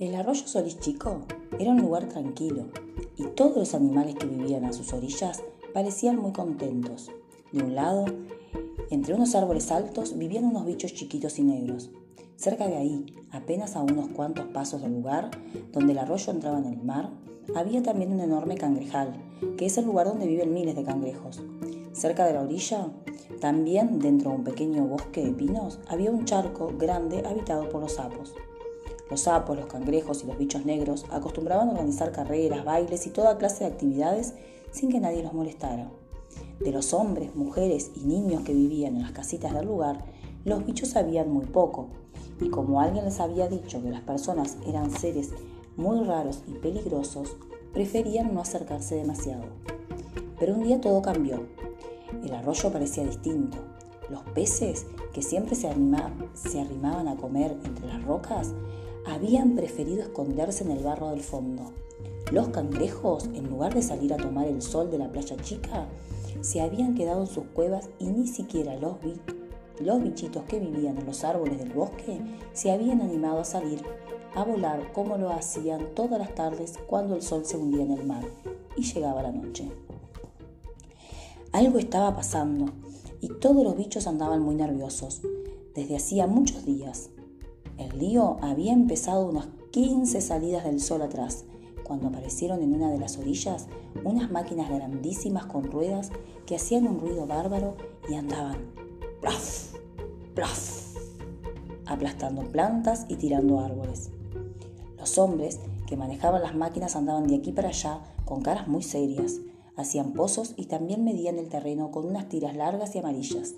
El arroyo Solís Chico era un lugar tranquilo y todos los animales que vivían a sus orillas parecían muy contentos. De un lado, entre unos árboles altos vivían unos bichos chiquitos y negros. Cerca de ahí, apenas a unos cuantos pasos del lugar donde el arroyo entraba en el mar, había también un enorme cangrejal, que es el lugar donde viven miles de cangrejos. Cerca de la orilla, también dentro de un pequeño bosque de pinos, había un charco grande habitado por los sapos. Los sapos, los cangrejos y los bichos negros acostumbraban a organizar carreras, bailes y toda clase de actividades sin que nadie los molestara. De los hombres, mujeres y niños que vivían en las casitas del lugar, los bichos sabían muy poco, y como alguien les había dicho que las personas eran seres muy raros y peligrosos, preferían no acercarse demasiado. Pero un día todo cambió. El arroyo parecía distinto. Los peces, que siempre se, se arrimaban a comer entre las rocas, habían preferido esconderse en el barro del fondo. Los cangrejos, en lugar de salir a tomar el sol de la playa chica, se habían quedado en sus cuevas y ni siquiera los, bichitos que vivían en los árboles del bosque se habían animado a salir a volar como lo hacían todas las tardes cuando el sol se hundía en el mar y llegaba la noche. Algo estaba pasando y todos los bichos andaban muy nerviosos desde hacía muchos días. El río había empezado unas 15 salidas del sol atrás, cuando aparecieron en una de las orillas unas máquinas grandísimas con ruedas que hacían un ruido bárbaro y andaban plaf, plaf, aplastando plantas y tirando árboles. Los hombres que manejaban las máquinas andaban de aquí para allá con caras muy serias, hacían pozos y también medían el terreno con unas tiras largas y amarillas.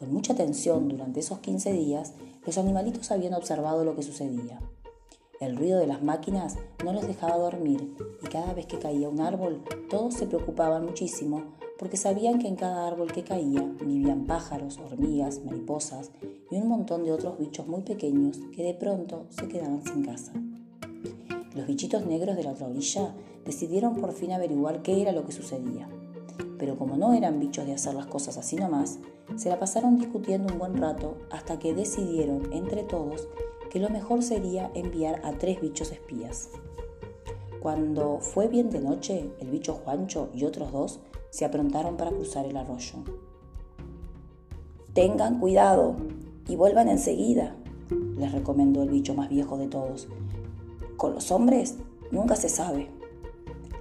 Con mucha atención durante esos 15 días, los animalitos habían observado lo que sucedía. El ruido de las máquinas no los dejaba dormir y cada vez que caía un árbol todos se preocupaban muchísimo porque sabían que en cada árbol que caía vivían pájaros, hormigas, mariposas y un montón de otros bichos muy pequeños que de pronto se quedaban sin casa. Los bichitos negros de la otra orilla decidieron por fin averiguar qué era lo que sucedía pero como no eran bichos de hacer las cosas así nomás, se la pasaron discutiendo un buen rato hasta que decidieron entre todos que lo mejor sería enviar a tres bichos espías. Cuando fue bien de noche, el bicho Juancho y otros dos se aprontaron para cruzar el arroyo. Tengan cuidado y vuelvan enseguida, les recomendó el bicho más viejo de todos. Con los hombres nunca se sabe.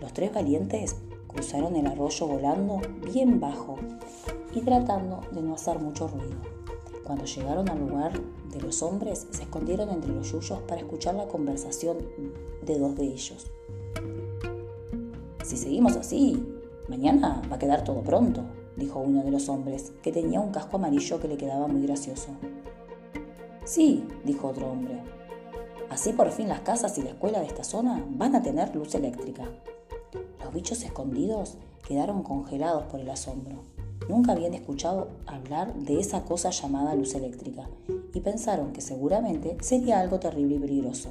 Los tres valientes Cruzaron el arroyo volando bien bajo y tratando de no hacer mucho ruido. Cuando llegaron al lugar de los hombres, se escondieron entre los yuyos para escuchar la conversación de dos de ellos. Si seguimos así, mañana va a quedar todo pronto, dijo uno de los hombres, que tenía un casco amarillo que le quedaba muy gracioso. Sí, dijo otro hombre. Así por fin las casas y la escuela de esta zona van a tener luz eléctrica. Los bichos escondidos quedaron congelados por el asombro. Nunca habían escuchado hablar de esa cosa llamada luz eléctrica y pensaron que seguramente sería algo terrible y peligroso.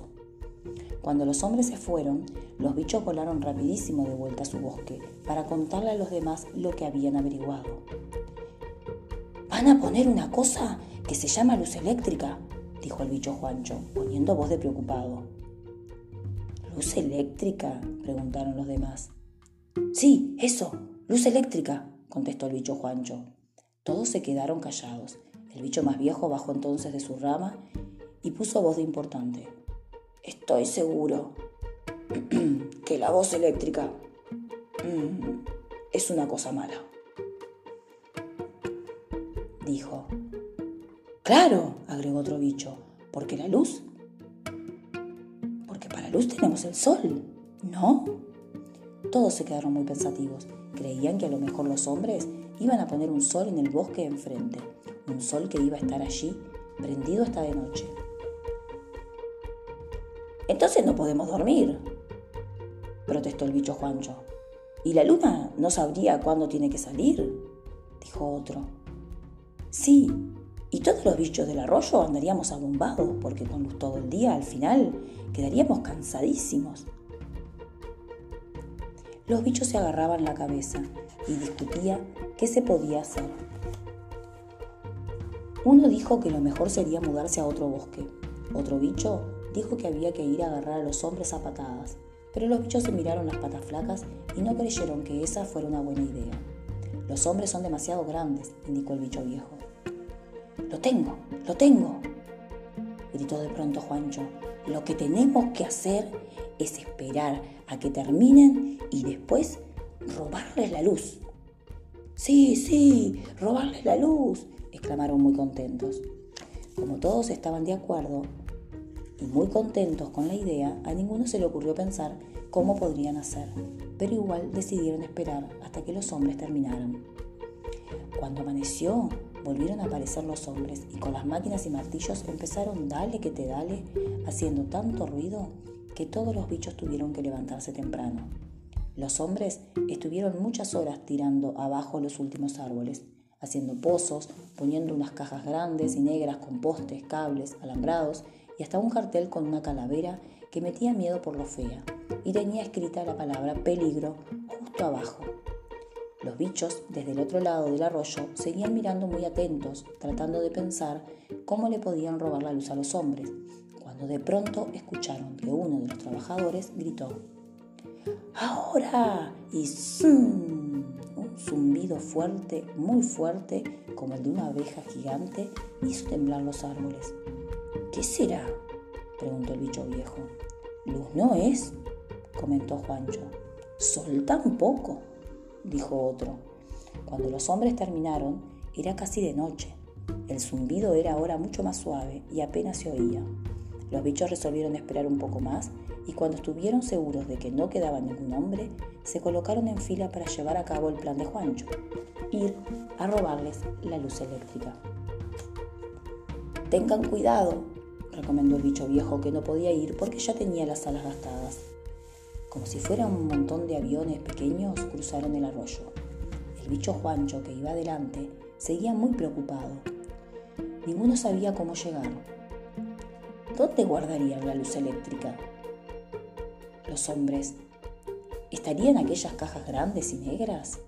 Cuando los hombres se fueron, los bichos volaron rapidísimo de vuelta a su bosque para contarle a los demás lo que habían averiguado. Van a poner una cosa que se llama luz eléctrica, dijo el bicho Juancho, poniendo voz de preocupado. ¿Luz eléctrica? preguntaron los demás. Sí, eso, luz eléctrica, contestó el bicho Juancho. Todos se quedaron callados. El bicho más viejo bajó entonces de su rama y puso voz de importante. Estoy seguro que la voz eléctrica mm, es una cosa mala. Dijo. Claro, agregó otro bicho, porque la luz... Porque para la luz tenemos el sol, ¿no? Todos se quedaron muy pensativos. Creían que a lo mejor los hombres iban a poner un sol en el bosque enfrente, un sol que iba a estar allí, prendido hasta de noche. Entonces no podemos dormir, protestó el bicho Juancho. ¿Y la luna no sabría cuándo tiene que salir? dijo otro. Sí, y todos los bichos del arroyo andaríamos abombados, porque con luz todo el día al final quedaríamos cansadísimos. Los bichos se agarraban la cabeza y discutían qué se podía hacer. Uno dijo que lo mejor sería mudarse a otro bosque. Otro bicho dijo que había que ir a agarrar a los hombres a patadas, pero los bichos se miraron las patas flacas y no creyeron que esa fuera una buena idea. Los hombres son demasiado grandes, indicó el bicho viejo. Lo tengo, lo tengo, gritó de pronto Juancho. Lo que tenemos que hacer es esperar a que terminen y después robarles la luz. Sí, sí, robarles la luz, exclamaron muy contentos. Como todos estaban de acuerdo y muy contentos con la idea, a ninguno se le ocurrió pensar cómo podrían hacer, pero igual decidieron esperar hasta que los hombres terminaran. Cuando amaneció, volvieron a aparecer los hombres y con las máquinas y martillos empezaron dale que te dale, haciendo tanto ruido que todos los bichos tuvieron que levantarse temprano. Los hombres estuvieron muchas horas tirando abajo los últimos árboles, haciendo pozos, poniendo unas cajas grandes y negras con postes, cables, alambrados y hasta un cartel con una calavera que metía miedo por lo fea y tenía escrita la palabra peligro justo abajo. Los bichos, desde el otro lado del arroyo, seguían mirando muy atentos, tratando de pensar cómo le podían robar la luz a los hombres, cuando de pronto escucharon que uno de los trabajadores gritó, ¡Ahora! Y ¡zum! Un zumbido fuerte, muy fuerte, como el de una abeja gigante, hizo temblar los árboles. ¿Qué será? preguntó el bicho viejo. Luz no es, comentó Juancho. Sol tampoco dijo otro. Cuando los hombres terminaron, era casi de noche. El zumbido era ahora mucho más suave y apenas se oía. Los bichos resolvieron esperar un poco más y cuando estuvieron seguros de que no quedaba ningún hombre, se colocaron en fila para llevar a cabo el plan de Juancho, ir a robarles la luz eléctrica. Tengan cuidado, recomendó el bicho viejo que no podía ir porque ya tenía las alas gastadas. Como si fueran un montón de aviones pequeños, cruzaron el arroyo. El bicho Juancho, que iba adelante, seguía muy preocupado. Ninguno sabía cómo llegar. ¿Dónde guardarían la luz eléctrica? Los hombres. ¿Estarían aquellas cajas grandes y negras?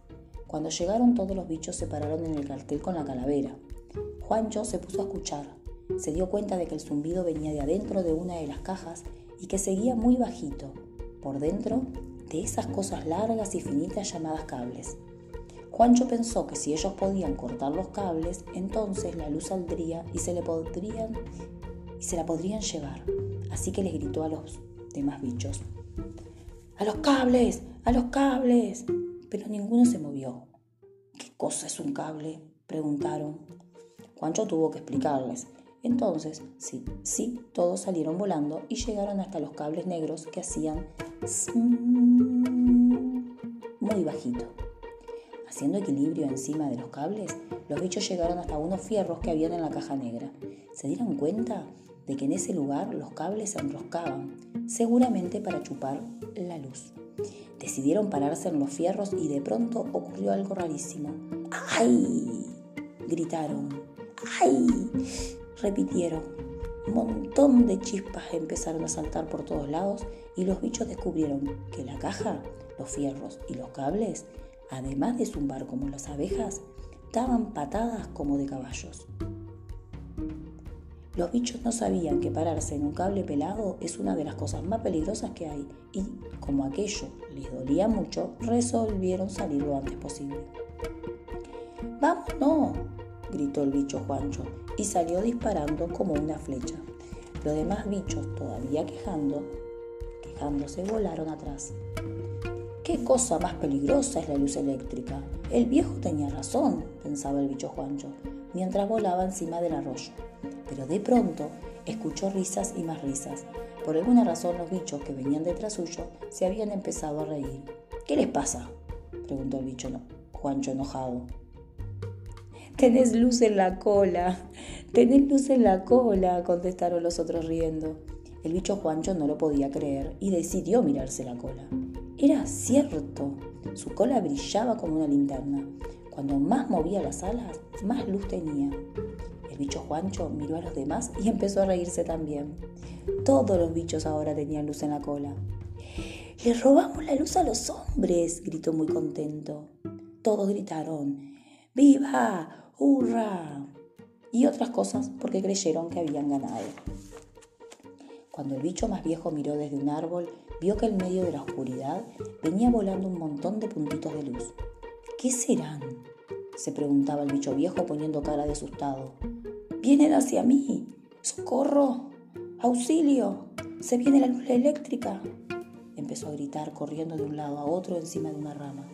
Cuando llegaron todos los bichos se pararon en el cartel con la calavera. Juancho se puso a escuchar. Se dio cuenta de que el zumbido venía de adentro de una de las cajas y que seguía muy bajito, por dentro de esas cosas largas y finitas llamadas cables. Juancho pensó que si ellos podían cortar los cables, entonces la luz saldría y se le podrían se la podrían llevar. Así que les gritó a los demás bichos: ¡A los cables! ¡A los cables! Pero ninguno se movió. ¿Qué cosa es un cable? preguntaron. Juancho tuvo que explicarles entonces, sí, sí, todos salieron volando y llegaron hasta los cables negros que hacían muy bajito. Haciendo equilibrio encima de los cables, los bichos llegaron hasta unos fierros que habían en la caja negra. Se dieron cuenta de que en ese lugar los cables se enroscaban, seguramente para chupar la luz. Decidieron pararse en los fierros y de pronto ocurrió algo rarísimo. ¡Ay! gritaron. ¡Ay! Repitieron. Un montón de chispas empezaron a saltar por todos lados y los bichos descubrieron que la caja, los fierros y los cables, además de zumbar como las abejas, daban patadas como de caballos. Los bichos no sabían que pararse en un cable pelado es una de las cosas más peligrosas que hay y, como aquello les dolía mucho, resolvieron salir lo antes posible. ¡Vámonos! Gritó el bicho Juancho y salió disparando como una flecha. Los demás bichos, todavía quejando, quejándose, volaron atrás. ¿Qué cosa más peligrosa es la luz eléctrica? El viejo tenía razón, pensaba el bicho Juancho, mientras volaba encima del arroyo. Pero de pronto escuchó risas y más risas. Por alguna razón los bichos que venían detrás suyo se habían empezado a reír. ¿Qué les pasa? preguntó el bicho Juancho enojado. Tenés luz en la cola, tenés luz en la cola, contestaron los otros riendo. El bicho Juancho no lo podía creer y decidió mirarse la cola. Era cierto, su cola brillaba como una linterna. Cuando más movía las alas, más luz tenía. El bicho Juancho miró a los demás y empezó a reírse también. Todos los bichos ahora tenían luz en la cola. Le robamos la luz a los hombres, gritó muy contento. Todos gritaron, ¡Viva! ¡Hurra! Y otras cosas porque creyeron que habían ganado. Cuando el bicho más viejo miró desde un árbol, vio que en medio de la oscuridad venía volando un montón de puntitos de luz. ¿Qué serán? se preguntaba el bicho viejo poniendo cara de asustado. Vienen hacia mí. ¡Socorro! ¡Auxilio! ¡Se viene la luz eléctrica! Empezó a gritar corriendo de un lado a otro encima de una rama.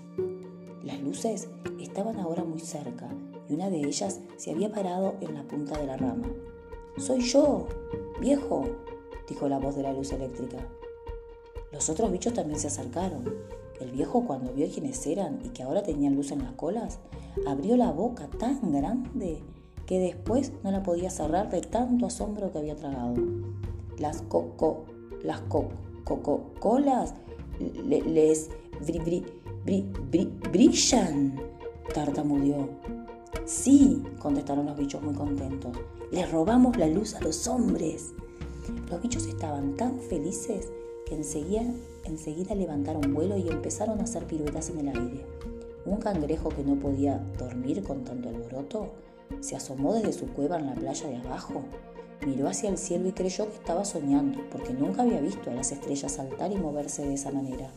Las luces estaban ahora muy cerca y una de ellas se había parado en la punta de la rama. Soy yo, viejo, dijo la voz de la luz eléctrica. Los otros bichos también se acercaron. El viejo cuando vio quiénes eran y que ahora tenían luz en las colas, abrió la boca tan grande que después no la podía cerrar de tanto asombro que había tragado. Las coco, las coco, colas les bri, bri, brillan, tartamudeó. Sí, contestaron los bichos muy contentos. Les robamos la luz a los hombres. Los bichos estaban tan felices que enseguida, enseguida levantaron vuelo y empezaron a hacer piruetas en el aire. Un cangrejo que no podía dormir con tanto alboroto se asomó desde su cueva en la playa de abajo, miró hacia el cielo y creyó que estaba soñando, porque nunca había visto a las estrellas saltar y moverse de esa manera.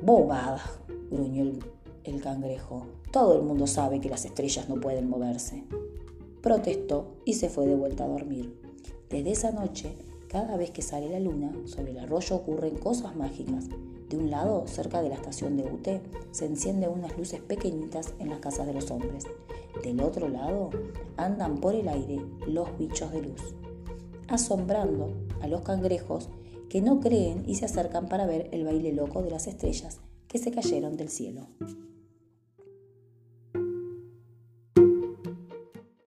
Bobada, gruñó el, el cangrejo. Todo el mundo sabe que las estrellas no pueden moverse. Protestó y se fue de vuelta a dormir. Desde esa noche, cada vez que sale la luna, sobre el arroyo ocurren cosas mágicas de un lado, cerca de la estación de UT, se encienden unas luces pequeñitas en las casas de los hombres. Del otro lado, andan por el aire los bichos de luz, asombrando a los cangrejos que no creen y se acercan para ver el baile loco de las estrellas que se cayeron del cielo.